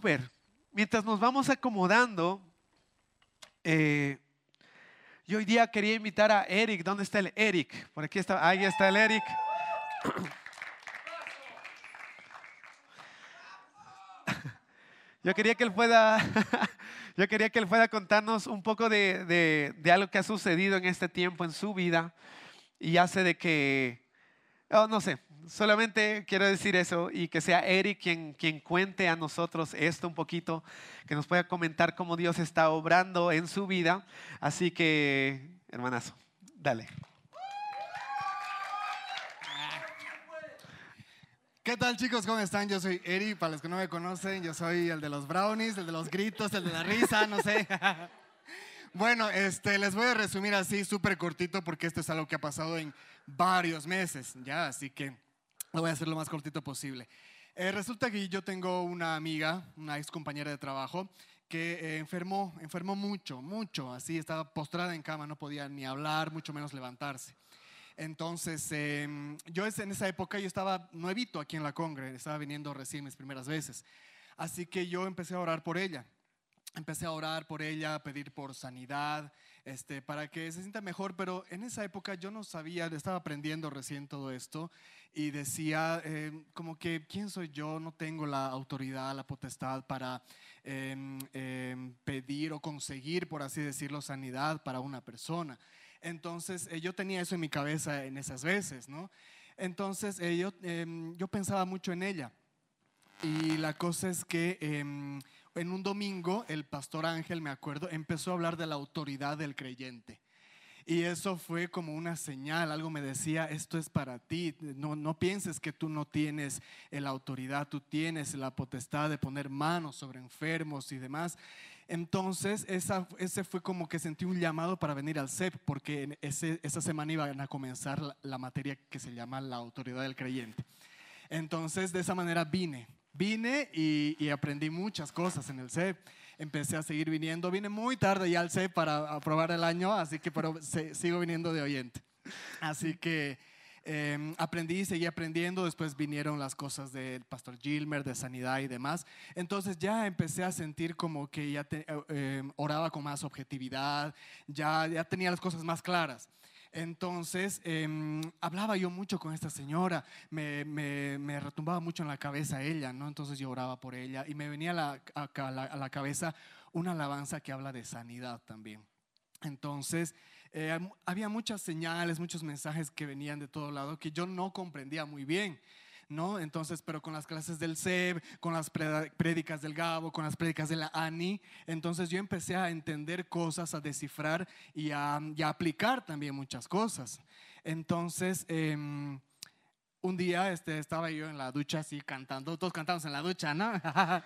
Súper. Mientras nos vamos acomodando, eh, yo hoy día quería invitar a Eric. ¿Dónde está el Eric? Por aquí está. Ahí está el Eric. Yo quería que él pueda, yo quería que él pueda contarnos un poco de, de, algo que ha sucedido en este tiempo en su vida y hace de que, oh, no sé, solamente quiero decir eso y que sea Eric quien, quien cuente a nosotros esto un poquito, que nos pueda comentar cómo Dios está obrando en su vida. Así que, hermanazo, dale. ¿Qué tal chicos? ¿Cómo están? Yo soy Eri, para los que no me conocen, yo soy el de los brownies, el de los gritos, el de la risa, no sé. bueno, este, les voy a resumir así súper cortito porque esto es algo que ha pasado en varios meses, ya, así que lo voy a hacer lo más cortito posible. Eh, resulta que yo tengo una amiga, una ex compañera de trabajo, que eh, enfermó, enfermó mucho, mucho, así estaba postrada en cama, no podía ni hablar, mucho menos levantarse. Entonces, em, yo en esa época yo estaba nuevito aquí en la Congre, estaba viniendo recién mis primeras veces. Así que yo empecé a orar por ella. Empecé a orar por ella, a pedir por sanidad, este, para que se sienta mejor, pero en esa época yo no sabía, estaba aprendiendo recién todo esto y decía em, como que, ¿quién soy yo? No tengo la autoridad, la potestad para em, pedir o conseguir, por así decirlo, sanidad para una persona. Entonces eh, yo tenía eso en mi cabeza en esas veces, ¿no? Entonces eh, yo, yo, pensaba mucho en ella. Y la cosa es que en un domingo el pastor Ángel, me acuerdo, empezó a hablar de la autoridad del creyente. Y eso fue como una señal, algo me decía, esto es para ti, no, no pienses que tú no tienes la autoridad, tú tienes la potestad de poner manos sobre enfermos y demás. Entonces, esa, ese fue como que sentí un llamado para venir al CEP, porque ese, esa semana iban a comenzar la, materia que se llama la autoridad del creyente. Entonces, de esa manera vine. Vine y, aprendí muchas cosas en el CEP. Empecé a seguir viniendo. Vine muy tarde ya al CEP para aprobar el año, así que pero sigo viniendo de oyente. Así que eh, aprendí, seguí aprendiendo, después vinieron las cosas del pastor Gilmer, de sanidad y demás. Entonces ya empecé a sentir como que ya eh, em, oraba con más objetividad, ya, ya tenía las cosas más claras. Entonces, em, hablaba yo mucho con esta señora, me, retumbaba mucho en la cabeza ella, ¿no? Entonces yo oraba por ella y me venía a la cabeza una alabanza que habla de sanidad también. Entonces, eh, había muchas señales, muchos mensajes que venían de todo lado que yo no comprendía muy bien. ¿No? Entonces, pero con las clases del SEB, con las prédicas del Gabo, con las prédicas de la ANI, entonces yo empecé a entender cosas, a descifrar y a, aplicar también muchas cosas. Entonces, em, un día este, estaba yo en la ducha así cantando, todos cantamos en la ducha, ¿no?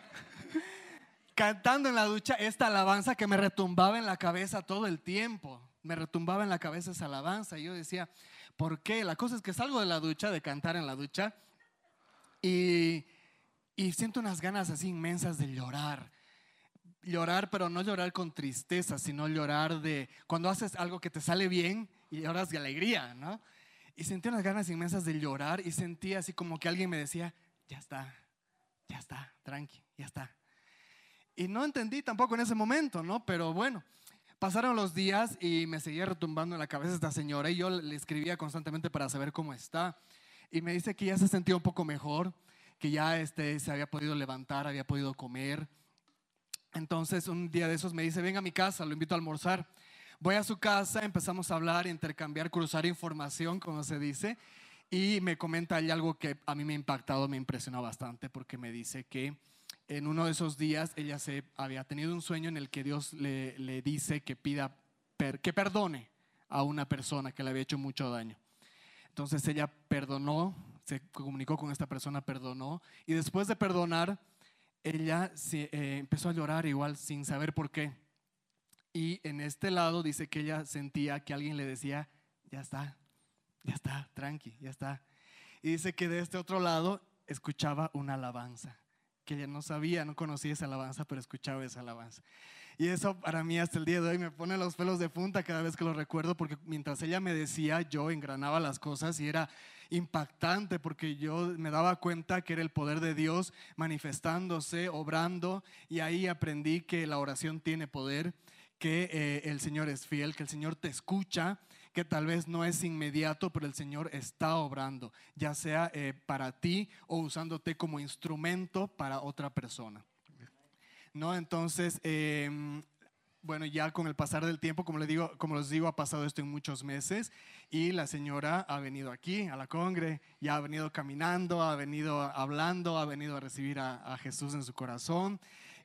cantando en la ducha esta alabanza que me retumbaba en la cabeza todo el tiempo me retumbaba en la cabeza esa alabanza. Y yo decía, ¿por qué? La cosa es que salgo de la ducha, de cantar en la ducha, y, y siento unas ganas así inmensas de llorar. Llorar, pero no llorar con tristeza, sino llorar de cuando haces algo que te sale bien y lloras de alegría, ¿no? Y sentí unas ganas inmensas de llorar y sentí así como que alguien me decía, ya está, ya está, tranqui, ya está. Y no entendí tampoco en ese momento, ¿no? Pero bueno, Pasaron los días y me seguía retumbando en la cabeza esta señora y yo le escribía constantemente para saber cómo está. Y me dice que ya se sentía un poco mejor, que ya este, se había podido levantar, había podido comer. Entonces un día de esos me dice, venga a mi casa, lo invito a almorzar. Voy a su casa, empezamos a hablar, intercambiar, cruzar información, como se dice. Y me comenta ahí algo que a mí me ha impactado, me impresionó bastante, porque me dice que en uno de esos días ella se había tenido un sueño en el que Dios le, le dice que pida que perdone a una persona que le había hecho mucho daño. Entonces ella perdonó, se comunicó con esta persona, perdonó y después de perdonar ella eh, empezó a llorar igual sin saber por qué. Y en este lado dice que ella sentía que alguien le decía, ya está, ya está, tranqui, ya está. Y dice que de este otro lado escuchaba una alabanza que ella no sabía, no conocía esa alabanza, pero escuchaba esa alabanza. Y eso para mí hasta el día de hoy me pone los pelos de punta cada vez que lo recuerdo, porque mientras ella me decía, yo engranaba las cosas y era impactante porque yo me daba cuenta que era el poder de Dios manifestándose, obrando, y ahí aprendí que la oración tiene poder, que eh, el Señor es fiel, que el Señor te escucha, que tal vez no es inmediato, pero el Señor está obrando, ya sea eh, para ti o usándote como instrumento para otra persona. ¿No? Entonces, em, bueno, ya con el pasar del tiempo, como les digo, como les digo, ha pasado esto en muchos meses y la señora ha venido aquí a la congre, ya ha venido caminando, ha venido hablando, ha venido a recibir a, a Jesús en su corazón.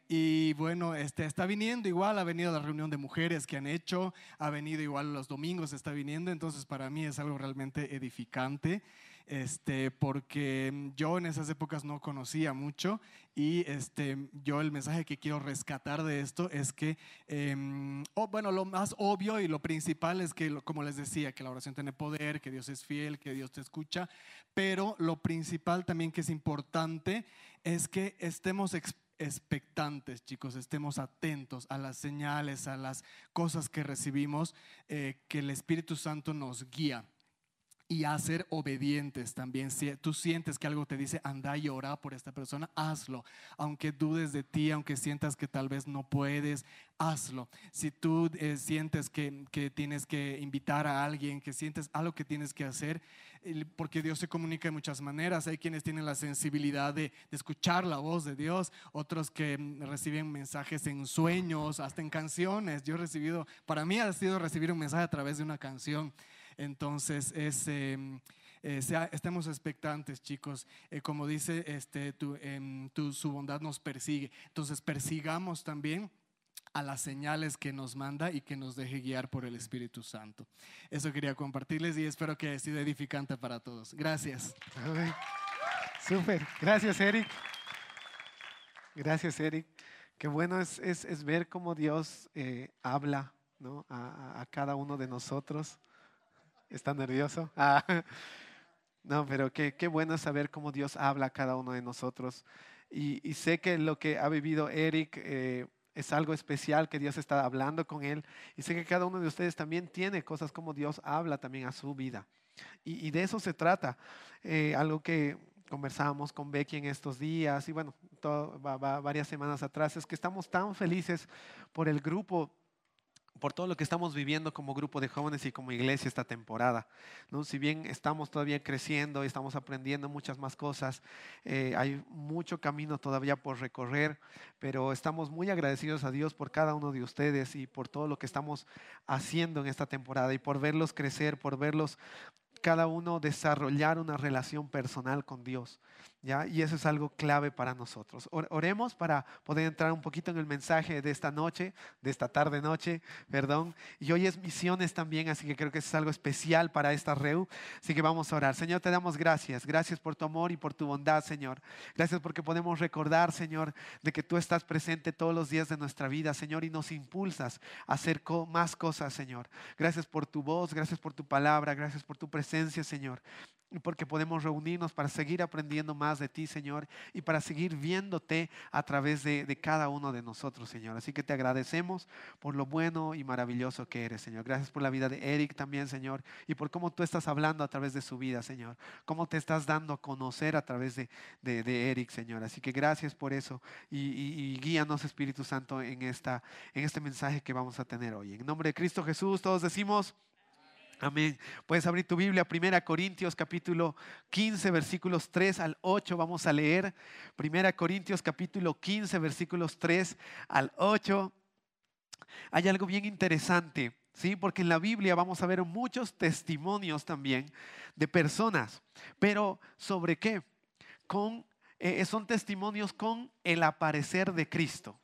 Y bueno, este, está viniendo igual, ha venido a la reunión de mujeres que han hecho, ha venido igual los domingos, está viniendo, entonces para mí es algo realmente edificante este, porque yo en esas épocas no conocía mucho y este, yo el mensaje que quiero rescatar de esto es que, em, bueno, lo más obvio y lo principal es que, como les decía, que la oración tiene poder, que Dios es fiel, que Dios te escucha, pero lo principal también que es importante es que estemos expectantes, chicos, estemos atentos a las señales, a las cosas que recibimos, eh, que el Espíritu Santo nos guía y a ser obedientes también. Si tú sientes que algo te dice, anda y ora por esta persona, hazlo. Aunque dudes de ti, aunque sientas que tal vez no puedes, hazlo. Si tú eh, sientes que, que, tienes que invitar a alguien, que sientes algo que tienes que hacer, porque Dios se comunica de muchas maneras. Hay quienes tienen la sensibilidad de, de escuchar la voz de Dios, otros que mm, reciben mensajes en sueños, hasta en canciones. Yo he recibido, para mí ha sido recibir un mensaje a través de una canción. Entonces, em, eh, estemos expectantes, chicos. Eh, como dice, este, em, su bondad nos persigue. Entonces, persigamos también a las señales que nos manda y que nos deje guiar por el Espíritu Santo. Eso quería compartirles y espero que haya sido edificante para todos. Gracias. Súper. Gracias, Eric. Gracias, Eric. Qué bueno es, es, ver cómo Dios eh, habla ¿no? a, a, cada uno de nosotros. ¿Está nervioso? Ah. No, pero qué, qué, bueno saber cómo Dios habla a cada uno de nosotros. Y, sé que lo que ha vivido Eric eh, es algo especial, que Dios está hablando con él. Y sé que cada uno de ustedes también tiene cosas como Dios habla también a su vida. Y, de eso se trata. Eh, algo que conversábamos con Becky en estos días y bueno, varias semanas atrás, es que estamos tan felices por el grupo por todo lo que estamos viviendo como grupo de jóvenes y como iglesia esta temporada. ¿no? Si bien estamos todavía creciendo y estamos aprendiendo muchas más cosas, eh, hay mucho camino todavía por recorrer, pero estamos muy agradecidos a Dios por cada uno de ustedes y por todo lo que estamos haciendo en esta temporada y por verlos crecer, por verlos cada uno desarrollar una relación personal con Dios. ¿Ya? Y eso es algo clave para nosotros. Oremos para poder entrar un poquito en el mensaje de esta noche, de esta tarde noche, perdón. Y hoy es misiones también, así que creo que eso es algo especial para esta REU. Así que vamos a orar. Señor, te damos gracias. Gracias por tu amor y por tu bondad, Señor. Gracias porque podemos recordar, Señor, de que tú estás presente todos los días de nuestra vida, Señor, y nos impulsas a hacer más cosas, Señor. Gracias por tu voz, gracias por tu palabra, gracias por tu presencia, Señor porque podemos reunirnos para seguir aprendiendo más de ti, Señor, y para seguir viéndote a través de, cada uno de nosotros, Señor. Así que te agradecemos por lo bueno y maravilloso que eres, Señor. Gracias por la vida de Eric también, Señor, y por cómo tú estás hablando a través de su vida, Señor. Cómo te estás dando a conocer a través de, de, Eric, Señor. Así que gracias por eso y, y, y, guíanos, Espíritu Santo, en, esta, en este mensaje que vamos a tener hoy. En nombre de Cristo Jesús, todos decimos... Amén. Puedes abrir tu Biblia, 1 Corintios capítulo 15, versículos 3 al 8. Vamos a leer 1 Corintios capítulo 15, versículos 3 al 8. Hay algo bien interesante, ¿sí? Porque en la Biblia vamos a ver muchos testimonios también de personas, pero ¿sobre qué? Con, eh, son testimonios con el aparecer de Cristo.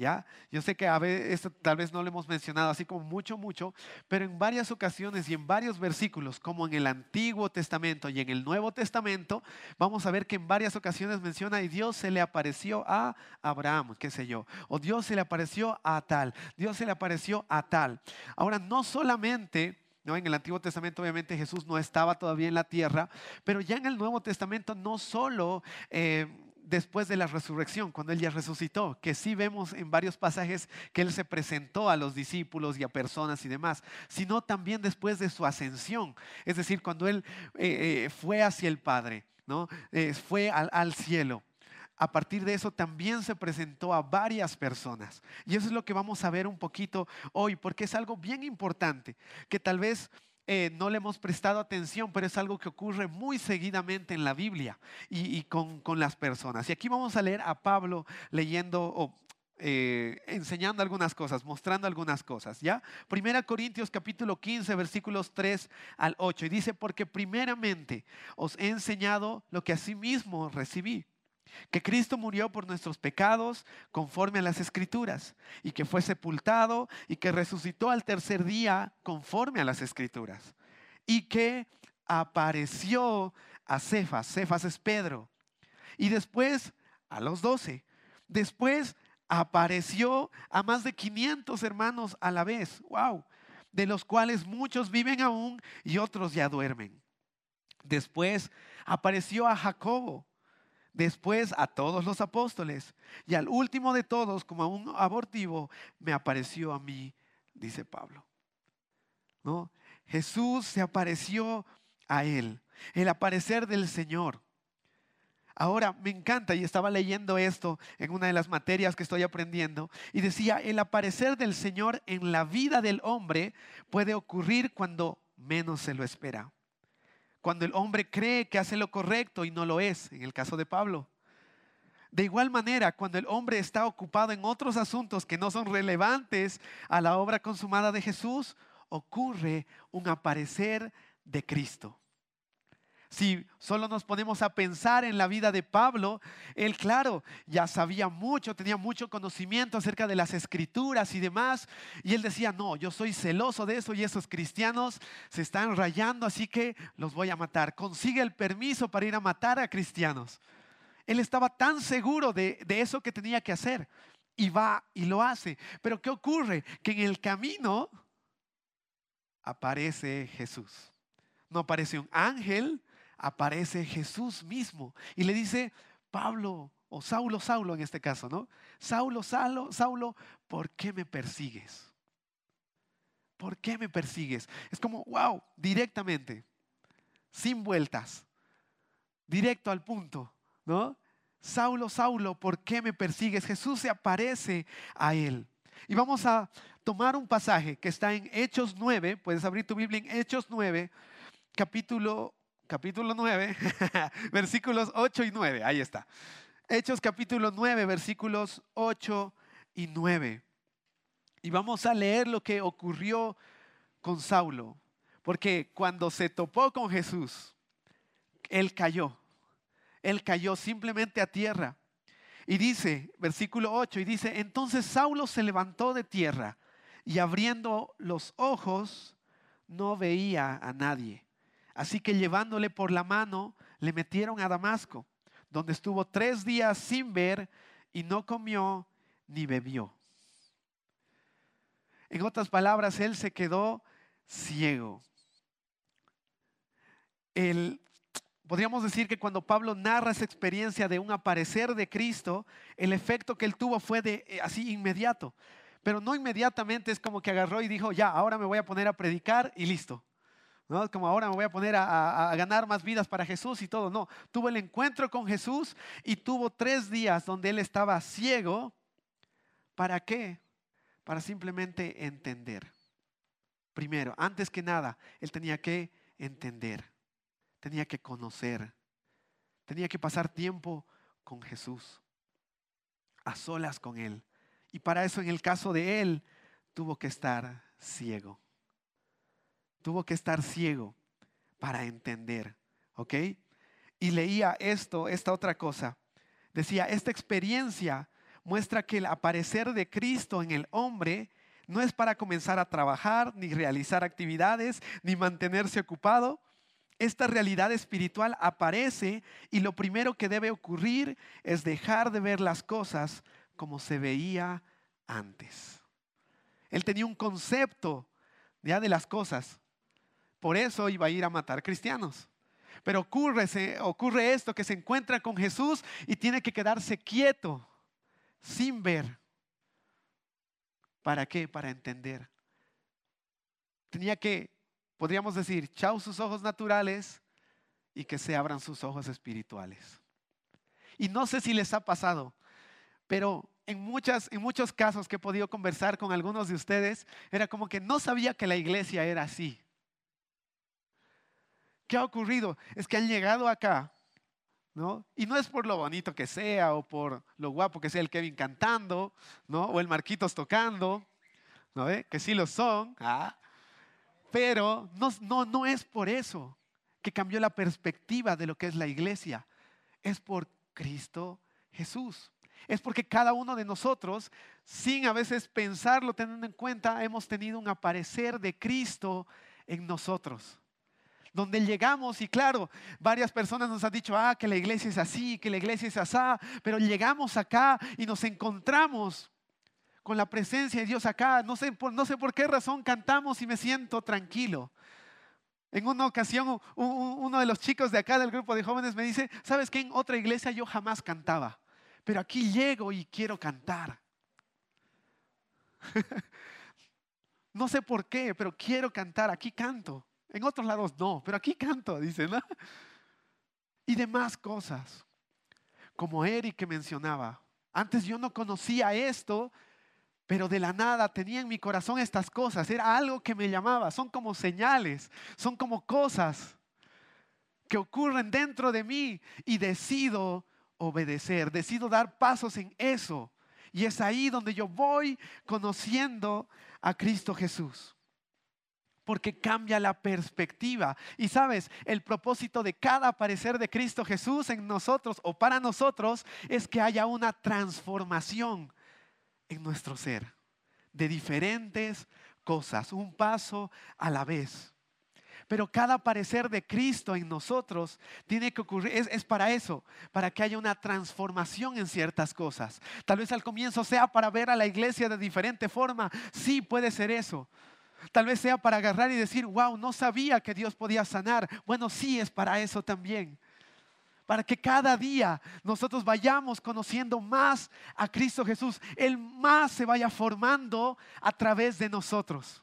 ¿Ya? Yo sé que a veces tal vez no lo hemos mencionado así como mucho, mucho, pero en varias ocasiones y en varios versículos, como en el Antiguo Testamento y en el Nuevo Testamento, vamos a ver que en varias ocasiones menciona y Dios se le apareció a Abraham, qué sé yo, o Dios se le apareció a tal, Dios se le apareció a tal. Ahora, no solamente... ¿No? En el Antiguo Testamento obviamente Jesús no estaba todavía en la tierra, pero ya en el Nuevo Testamento no solo eh, después de la resurrección, cuando Él ya resucitó, que sí vemos en varios pasajes que Él se presentó a los discípulos y a personas y demás, sino también después de su ascensión, es decir, cuando Él eh, eh, fue hacia el Padre, ¿no? Eh, fue al, al cielo a partir de eso también se presentó a varias personas. Y eso es lo que vamos a ver un poquito hoy, porque es algo bien importante, que tal vez eh, no le hemos prestado atención, pero es algo que ocurre muy seguidamente en la Biblia y, con, las personas. Y aquí vamos a leer a Pablo leyendo o eh, enseñando algunas cosas, mostrando algunas cosas, ¿ya? Primera Corintios capítulo 15, versículos 3 al 8. Y dice, porque primeramente os he enseñado lo que asimismo recibí que Cristo murió por nuestros pecados conforme a las escrituras y que fue sepultado y que resucitó al tercer día conforme a las escrituras y que apareció a Cefas, Cefas es Pedro, y después a los doce, después apareció a más de 500 hermanos a la vez, wow, de los cuales muchos viven aún y otros ya duermen. Después apareció a Jacobo después a todos los apóstoles y al último de todos, como a un abortivo, me apareció a mí, dice Pablo. ¿No? Jesús se apareció a él, el aparecer del Señor. Ahora me encanta y estaba leyendo esto en una de las materias que estoy aprendiendo y decía, el aparecer del Señor en la vida del hombre puede ocurrir cuando menos se lo espera. Cuando el hombre cree que hace lo correcto y no lo es, en el caso de Pablo. De igual manera, cuando el hombre está ocupado en otros asuntos que no son relevantes a la obra consumada de Jesús, ocurre un aparecer de Cristo. Si solo nos ponemos a pensar en la vida de Pablo, él, claro, ya sabía mucho, tenía mucho conocimiento acerca de las escrituras y demás. Y él decía, no, yo soy celoso de eso y esos cristianos se están rayando, así que los voy a matar. Consigue el permiso para ir a matar a cristianos. Él estaba tan seguro de, de eso que tenía que hacer y va y lo hace. Pero ¿qué ocurre? Que en el camino aparece Jesús. No aparece un ángel, aparece Jesús mismo y le dice, Pablo, o Saulo, Saulo en este caso, ¿no? Saulo, Saulo, Saulo, ¿por qué me persigues? ¿Por qué me persigues? Es como, wow, directamente, sin vueltas, directo al punto, ¿no? Saulo, Saulo, ¿por qué me persigues? Jesús se aparece a él. Y vamos a tomar un pasaje que está en Hechos 9, puedes abrir tu Biblia en Hechos 9, capítulo capítulo 9, versículos 8 y 9. Ahí está. Hechos capítulo 9, versículos 8 y 9. Y vamos a leer lo que ocurrió con Saulo. Porque cuando se topó con Jesús, él cayó. Él cayó simplemente a tierra. Y dice, versículo 8, y dice, entonces Saulo se levantó de tierra y abriendo los ojos no veía a nadie. Así que llevándole por la mano, le metieron a Damasco, donde estuvo tres días sin ver y no comió ni bebió. En otras palabras, él se quedó ciego. podríamos decir que cuando Pablo narra esa experiencia de un aparecer de Cristo, el efecto que él tuvo fue de eh, así inmediato. Pero no inmediatamente es como que agarró y dijo, ya, ahora me voy a poner a predicar y listo. ¿No? Como ahora me voy a poner a, ganar más vidas para Jesús y todo. No, tuvo el encuentro con Jesús y tuvo tres días donde él estaba ciego. ¿Para qué? Para simplemente entender. Primero, antes que nada, él tenía que entender, tenía que conocer, tenía que pasar tiempo con Jesús, a solas con Él. Y para eso, en el caso de Él, tuvo que estar ciego tuvo que estar ciego para entender, ¿ok? Y leía esto, esta otra cosa. Decía, esta experiencia muestra que el aparecer de Cristo en el hombre no es para comenzar a trabajar, ni realizar actividades, ni mantenerse ocupado. Esta realidad espiritual aparece y lo primero que debe ocurrir es dejar de ver las cosas como se veía antes. Él tenía un concepto ya de las cosas por eso iba a ir a matar cristianos. Pero ocurre, ocurre esto, que se encuentra con Jesús y tiene que quedarse quieto, sin ver. ¿Para qué? Para entender. Tenía que, podríamos decir, chau sus ojos naturales y que se abran sus ojos espirituales. Y no sé si les ha pasado, pero en, muchas, en muchos casos que he podido conversar con algunos de ustedes, era como que no sabía que la iglesia era así. ¿Qué ha ocurrido? Es que han llegado acá, ¿no? Y no es por lo bonito que sea o por lo guapo que sea el Kevin cantando, ¿no? O el Marquitos tocando, ¿no? Que sí lo son, ¿ah? pero no, no, no es por eso que cambió la perspectiva de lo que es la iglesia. Es por Cristo Jesús. Es porque cada uno de nosotros, sin a veces pensarlo, teniendo en cuenta, hemos tenido un aparecer de Cristo en nosotros. Donde llegamos y claro, varias personas nos han dicho, ah, que la iglesia es así, que la iglesia es así, pero llegamos acá y nos encontramos con la presencia de Dios acá. No sé, no sé por qué razón cantamos y me siento tranquilo. En una ocasión, uno de los chicos de acá del grupo de jóvenes me dice, ¿sabes qué? En otra iglesia yo jamás cantaba, pero aquí llego y quiero cantar. no sé por qué, pero quiero cantar, aquí canto. En otros lados no, pero aquí canto, dice, ¿no? Y demás cosas, como Eric que mencionaba. Antes yo no conocía esto, pero de la nada tenía en mi corazón estas cosas. Era algo que me llamaba. Son como señales, son como cosas que ocurren dentro de mí y decido obedecer, decido dar pasos en eso. Y es ahí donde yo voy conociendo a Cristo Jesús. Porque cambia la perspectiva. Y sabes, el propósito de cada aparecer de Cristo Jesús en nosotros o para nosotros es que haya una transformación en nuestro ser, de diferentes cosas, un paso a la vez. Pero cada aparecer de Cristo en nosotros tiene que ocurrir, es, es, para eso, para que haya una transformación en ciertas cosas. Tal vez al comienzo sea para ver a la iglesia de diferente forma, sí puede ser eso. Tal vez sea para agarrar y decir, wow, no sabía que Dios podía sanar. Bueno, sí es para eso también para que cada día nosotros vayamos conociendo más a Cristo Jesús. Él más se vaya formando a través de nosotros.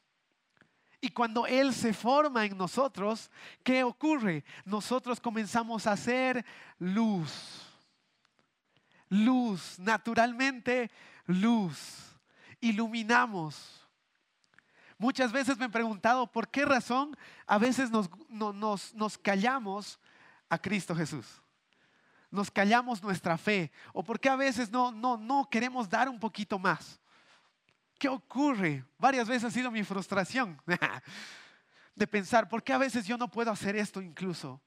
Y cuando Él se forma en nosotros, ¿qué ocurre? Nosotros comenzamos a hacer luz. Luz, naturalmente luz. Iluminamos. Muchas veces me he preguntado por qué razón a veces nos, nos, nos callamos a Cristo Jesús nos callamos nuestra fe o porque a veces no, no, no queremos dar un poquito más. ¿Qué ocurre? Varias veces ha sido mi frustración de pensar, ¿por qué a veces yo no puedo hacer esto incluso?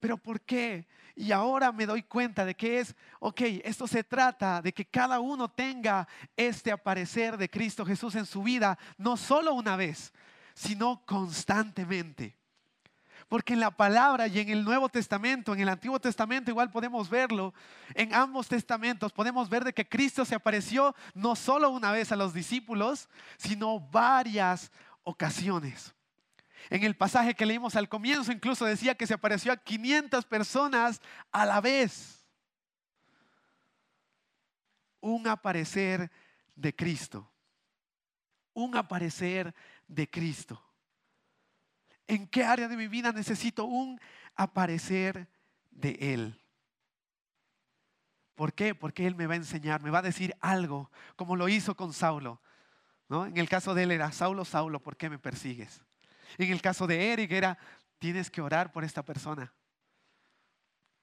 Pero ¿por qué? Y ahora me doy cuenta de que es, ok, esto se trata de que cada uno tenga este aparecer de Cristo Jesús en su vida, no solo una vez, sino constantemente. Porque en la palabra y en el Nuevo Testamento, en el Antiguo Testamento igual podemos verlo, en ambos testamentos podemos ver de que Cristo se apareció no solo una vez a los discípulos, sino varias ocasiones. En el pasaje que leímos al comienzo incluso decía que se apareció a 500 personas a la vez. Un aparecer de Cristo. Un aparecer de Cristo. ¿En qué área de mi vida necesito un aparecer de Él? ¿Por qué? Porque Él me va a enseñar, me va a decir algo, como lo hizo con Saulo. ¿no? En el caso de él era, Saulo, Saulo, ¿por qué me persigues? En el caso de Eric era, tienes que orar por esta persona.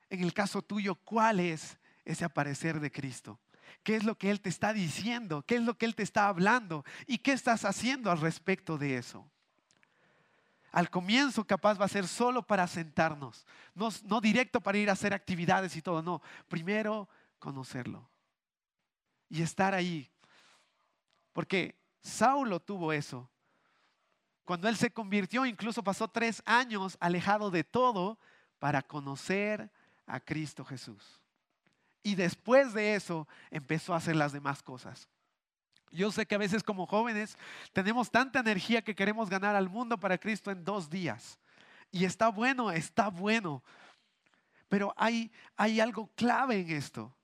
En el caso tuyo, ¿cuál es ese aparecer de Cristo? ¿Qué es lo que Él te está diciendo? ¿Qué es lo que Él te está hablando? ¿Y qué estás haciendo al respecto de eso? al comienzo capaz va a ser solo para sentarnos, no, directo para ir a hacer actividades y todo, no, primero conocerlo y estar ahí. Porque Saulo tuvo eso. Cuando él se convirtió, incluso pasó tres años alejado de todo para conocer a Cristo Jesús. Y después de eso empezó a hacer las demás cosas. Yo sé que a veces como jóvenes tenemos tanta energía que queremos ganar al mundo para Cristo en dos días. Y está bueno, está bueno. Pero hay, hay algo clave en esto.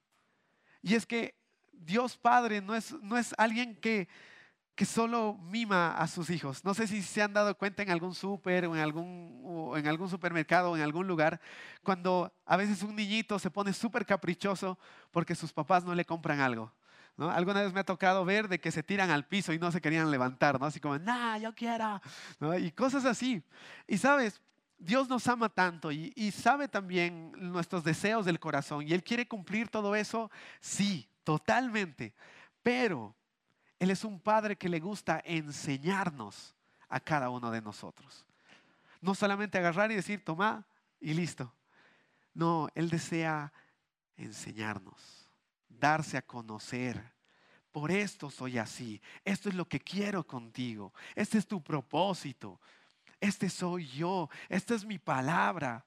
Y es que Dios Padre no es, no es alguien que, que solo mima a sus hijos. No sé si se han dado cuenta en algún súper o en algún, supermercado o en algún lugar, cuando a veces un niñito se pone súper caprichoso porque sus papás no le compran algo. ¿no? Alguna vez me ha tocado ver de que se tiran al piso y no se querían levantar, ¿no? Así como, nah, yo quiero, Y cosas así. Y sabes, Dios nos ama tanto y, sabe también nuestros deseos del corazón y Él quiere cumplir todo eso, sí, totalmente. Pero Él es un Padre que le gusta enseñarnos a cada uno de nosotros. No solamente agarrar y decir, toma y listo. No, Él desea enseñarnos darse a conocer. Por esto soy así. Esto es lo que quiero contigo. Este es tu propósito. Este soy yo. Esta es mi palabra.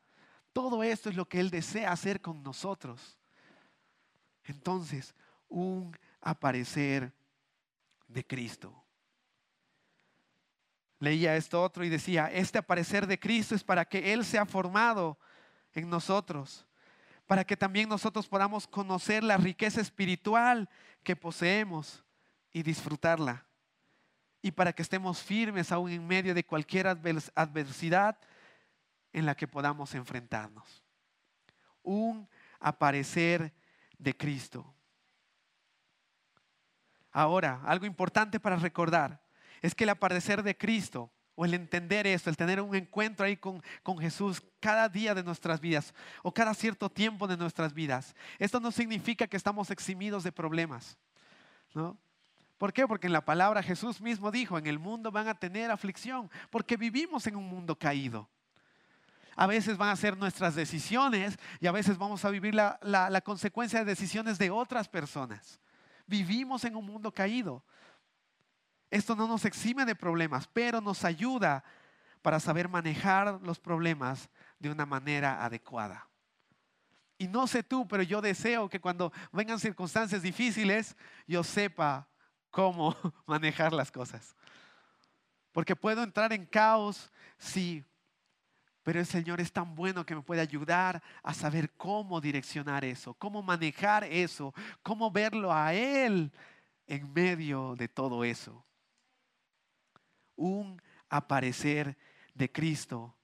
Todo esto es lo que Él desea hacer con nosotros. Entonces, un aparecer de Cristo. Leía esto otro y decía, este aparecer de Cristo es para que Él sea formado en nosotros para que también nosotros podamos conocer la riqueza espiritual que poseemos y disfrutarla. Y para que estemos firmes aún en medio de cualquier adversidad en la que podamos enfrentarnos. Un aparecer de Cristo. Ahora, algo importante para recordar es que el aparecer de Cristo o el entender esto, el tener un encuentro ahí con, con, Jesús cada día de nuestras vidas o cada cierto tiempo de nuestras vidas. Esto no significa que estamos eximidos de problemas. ¿no? ¿Por qué? Porque en la palabra Jesús mismo dijo, en el mundo van a tener aflicción, porque vivimos en un mundo caído. A veces van a ser nuestras decisiones y a veces vamos a vivir la, la, la consecuencia de decisiones de otras personas. Vivimos en un mundo caído. Esto no nos exime de problemas, pero nos ayuda para saber manejar los problemas de una manera adecuada. Y no sé tú, pero yo deseo que cuando vengan circunstancias difíciles, yo sepa cómo manejar las cosas. Porque puedo entrar en caos, sí, pero el Señor es tan bueno que me puede ayudar a saber cómo direccionar eso, cómo manejar eso, cómo verlo a Él en medio de todo eso un aparecer de Cristo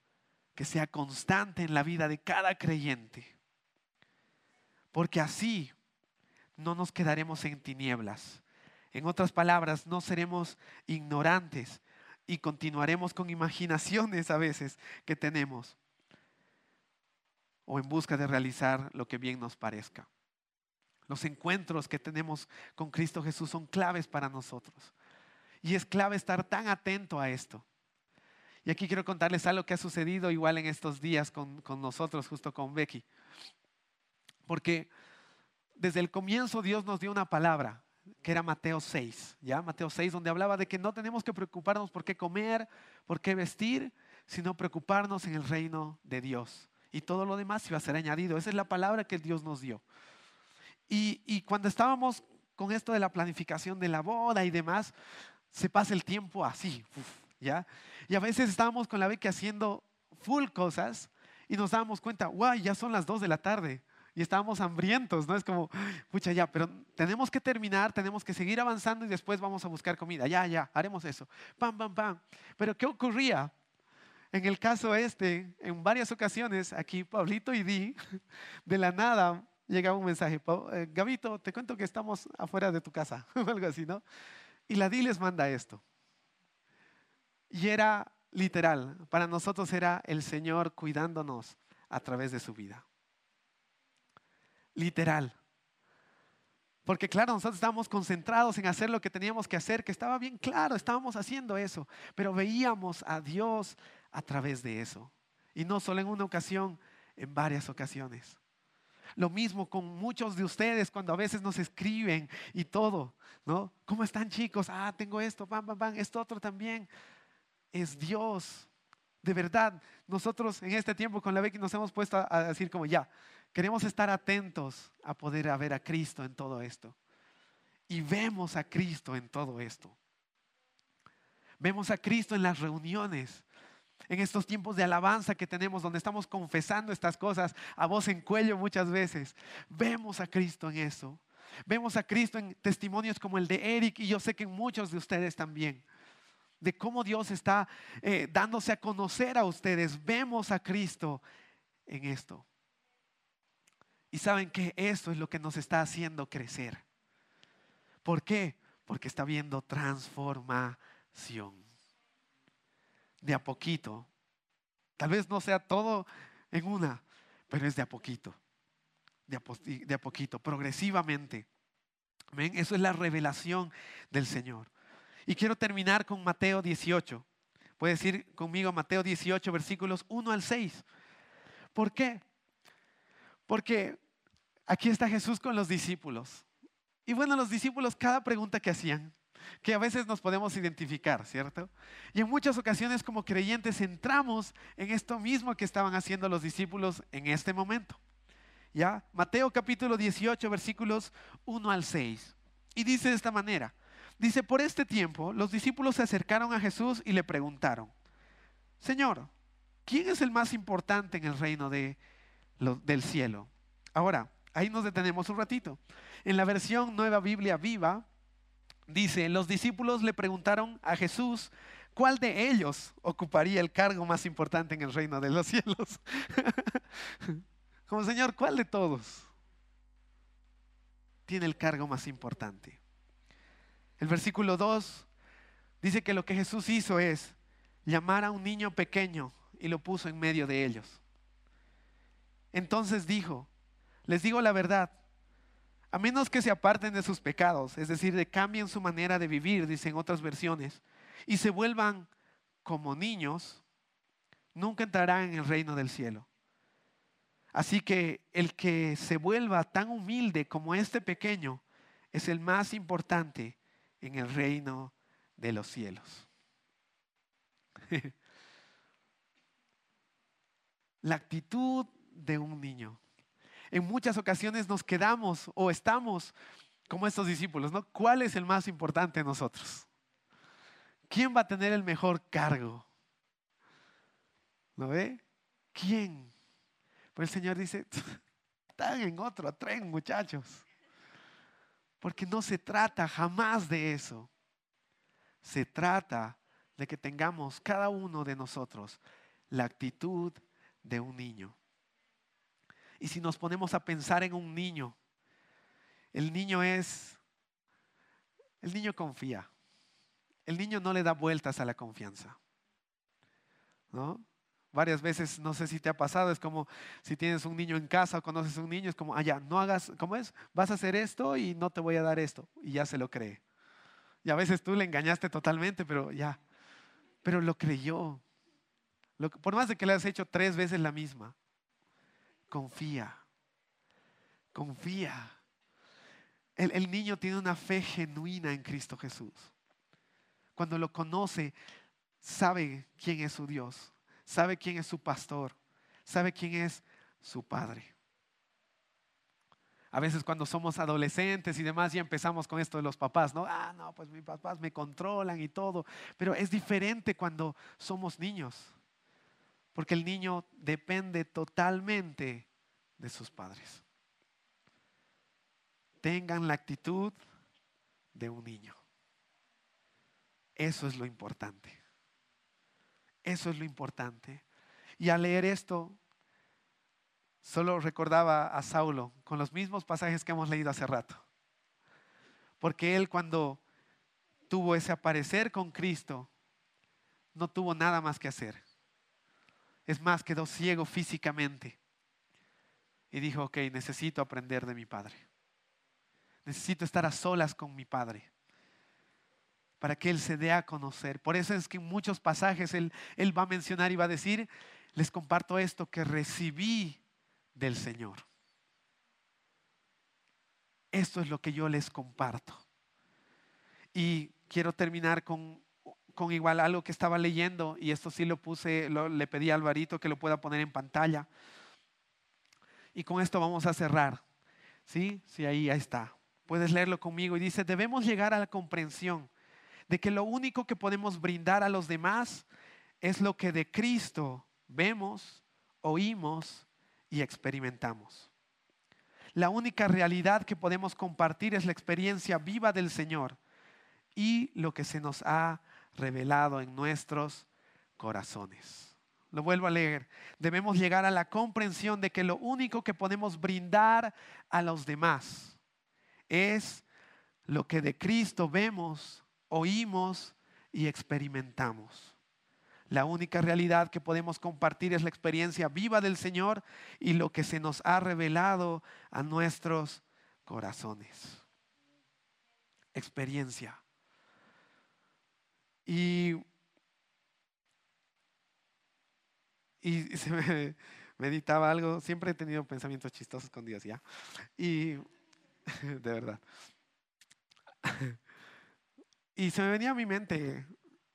que sea constante en la vida de cada creyente. Porque así no nos quedaremos en tinieblas. En otras palabras, no seremos ignorantes y continuaremos con imaginaciones a veces que tenemos o en busca de realizar lo que bien nos parezca. Los encuentros que tenemos con Cristo Jesús son claves para nosotros. Y es clave estar tan atento a esto. Y aquí quiero contarles algo que ha sucedido igual en estos días con, nosotros, justo con Becky. Porque desde el comienzo Dios nos dio una palabra, que era Mateo 6, ¿ya? Mateo 6, donde hablaba de que no tenemos que preocuparnos por qué comer, por qué vestir, sino preocuparnos en el reino de Dios. Y todo lo demás iba a ser añadido. Esa es la palabra que Dios nos dio. Y, y cuando estábamos con esto de la planificación de la boda y demás, se pasa el tiempo así, ¿ya? Y a veces estábamos con la beca haciendo full cosas y nos dábamos cuenta, guay, ya son las dos de la tarde y estábamos hambrientos, ¿no? Es como, pucha, ya, pero tenemos que terminar, tenemos que seguir avanzando y después vamos a buscar comida. Ya, ya, haremos eso. Pam, pam, pam. Pero ¿qué ocurría? En el caso este, en varias ocasiones, aquí Pablito y Di, de la nada llega un mensaje, eh, Gabito, te cuento que estamos afuera de tu casa, o algo así, ¿no? Y la Di les manda esto. Y era literal, para nosotros era el Señor cuidándonos a través de su vida. Literal. Porque claro, nosotros estábamos concentrados en hacer lo que teníamos que hacer, que estaba bien claro, estábamos haciendo eso, pero veíamos a Dios a través de eso. Y no solo en una ocasión, en varias ocasiones. Lo mismo con muchos de ustedes cuando a veces nos escriben y todo, ¿no? ¿Cómo están chicos? Ah, tengo esto, pam, pam, pam, esto otro también. Es Dios. De verdad, nosotros en este tiempo con la Becky nos hemos puesto a decir como ya, queremos estar atentos a poder ver a Cristo en todo esto. Y vemos a Cristo en todo esto. Vemos a Cristo en las reuniones. en estos tiempos de alabanza que tenemos, donde estamos confesando estas cosas a voz en cuello muchas veces, vemos a Cristo en eso. Vemos a Cristo en testimonios como el de Eric y yo sé que en muchos de ustedes también. De cómo Dios está eh, dándose a conocer a ustedes. Vemos a Cristo en esto. Y saben que esto es lo que nos está haciendo crecer. ¿Por qué? Porque está viendo transformación. De a poquito. Tal vez no sea todo en una, pero es de a poquito. De a, poquito, progresivamente. ¿Ven? Eso es la revelación del Señor. Y quiero terminar con Mateo 18. Puedes ir conmigo a Mateo 18, versículos 1 al 6. ¿Por qué? Porque aquí está Jesús con los discípulos. Y bueno, los discípulos, cada pregunta que hacían, que a veces nos podemos identificar, ¿cierto? Y en muchas ocasiones como creyentes entramos en esto mismo que estaban haciendo los discípulos en este momento. ¿Ya? Mateo capítulo 18, versículos 1 al 6. Y dice de esta manera, dice, por este tiempo los discípulos se acercaron a Jesús y le preguntaron, Señor, ¿quién es el más importante en el reino de, del cielo? Ahora, ahí nos detenemos un ratito. En la versión Nueva Biblia Viva, dice, los discípulos le preguntaron a Jesús, ¿cuál de ellos ocuparía el cargo más importante en el reino de los cielos? Como Señor, ¿cuál de todos tiene el cargo más importante? El versículo 2 dice que lo que Jesús hizo es llamar a un niño pequeño y lo puso en medio de ellos. Entonces dijo, les digo la verdad, a menos que se aparten de sus pecados, es decir, de cambien su manera de vivir, dicen otras versiones, y se vuelvan como niños, nunca entrarán en el reino del cielo. Así que el que se vuelva tan humilde como este pequeño es el más importante en el reino de los cielos. La actitud de un niño. En muchas ocasiones nos quedamos o estamos como estos discípulos, ¿no? ¿Cuál es el más importante de nosotros? ¿Quién va a tener el mejor cargo? ¿Lo ve? ¿Quién? Pues el Señor dice, están en otro tren, muchachos. Porque no se trata jamás de eso. Se trata de que tengamos cada uno de nosotros la actitud de un niño. Y si nos ponemos a pensar en un niño, el niño es, el niño confía. El niño no le da vueltas a la confianza. ¿No? Varias veces, no sé si te ha pasado, es como si tienes un niño en casa o conoces a un niño, es como, allá, ah, no hagas, ¿cómo es? Vas a hacer esto y no te voy a dar esto. Y ya se lo cree. Y a veces tú le engañaste totalmente, pero ya. Pero lo creyó. por más de que le has hecho tres veces la misma, confía. Confía. El, niño tiene una fe genuina en Cristo Jesús. Cuando lo conoce, sabe quién es su Dios sabe quién es su pastor, sabe quién es su padre. A veces cuando somos adolescentes y demás ya empezamos con esto de los papás, ¿no? Ah, no, pues mis papás me controlan y todo. Pero es diferente cuando somos niños, porque el niño depende totalmente de sus padres. Tengan la actitud de un niño. Eso es lo importante. Eso es lo importante. Y al leer esto, solo recordaba a Saulo con los mismos pasajes que hemos leído hace rato. Porque él cuando tuvo ese aparecer con Cristo, no tuvo nada más que hacer. Es más, quedó ciego físicamente. Y dijo, ok, necesito aprender de mi Padre. Necesito estar a solas con mi Padre para que Él se dé a conocer. Por eso es que en muchos pasajes Él, él va a mencionar y va a decir, les comparto esto que recibí del Señor. Esto es lo que yo les comparto. Y quiero terminar con, con igual algo que estaba leyendo, y esto sí lo puse, le pedí a Alvarito que lo pueda poner en pantalla. Y con esto vamos a cerrar. ¿Sí? Sí, ahí, ahí está. Puedes leerlo conmigo y dice, debemos llegar a la comprensión de que lo único que podemos brindar a los demás es lo que de Cristo vemos, oímos y experimentamos. La única realidad que podemos compartir es la experiencia viva del Señor y lo que se nos ha revelado en nuestros corazones. Lo vuelvo a leer. Debemos llegar a la comprensión de que lo único que podemos brindar a los demás es lo que de Cristo vemos, oímos y experimentamos. La única realidad que podemos compartir es la experiencia viva del Señor y lo que se nos ha revelado a nuestros corazones. Experiencia. Y, y se me meditaba algo, siempre he tenido pensamientos chistosos con Dios, ¿ya? Y de verdad. Y se me venía a mi mente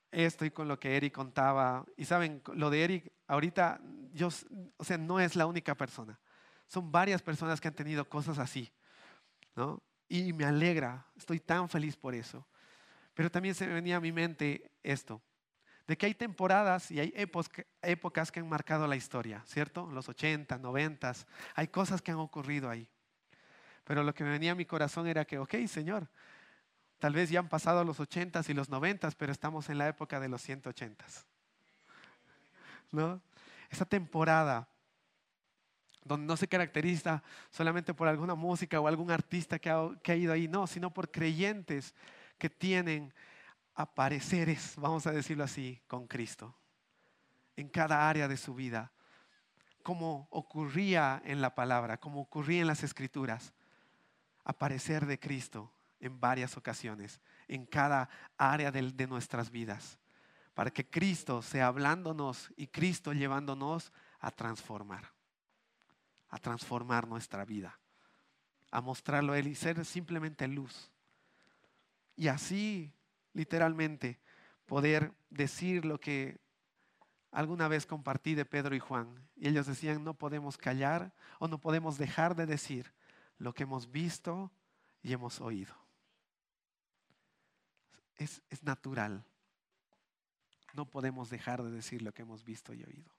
esto y con lo que Eric contaba. Y saben, lo de Eric, ahorita, yo, o sea, no es la única persona. Son varias personas que han tenido cosas así, ¿no? Y me alegra, estoy tan feliz por eso. Pero también se me venía a mi mente esto, de que hay temporadas y hay épocas que han marcado la historia, ¿cierto? Los 80, 90, hay cosas que han ocurrido ahí. Pero lo que me venía a mi corazón era que, ok, Señor, Tal vez ya han pasado los 80s y los 90s, pero estamos en la época de los 180s. ¿No? Esa temporada donde no se caracteriza solamente por alguna música o algún artista que ha, que ha ido ahí, no, sino por creyentes que tienen apareceres, vamos a decirlo así, con Cristo en cada área de su vida, como ocurría en la palabra, como ocurría en las escrituras, aparecer de Cristo en varias ocasiones, en cada área de, nuestras vidas, para que Cristo sea hablándonos y Cristo llevándonos a transformar, a transformar nuestra vida, a mostrarlo a Él y ser simplemente luz. Y así, literalmente, poder decir lo que alguna vez compartí de Pedro y Juan. Y ellos decían, no podemos callar o no podemos dejar de decir lo que hemos visto y hemos oído es, natural. No podemos dejar de decir lo que hemos visto y oído.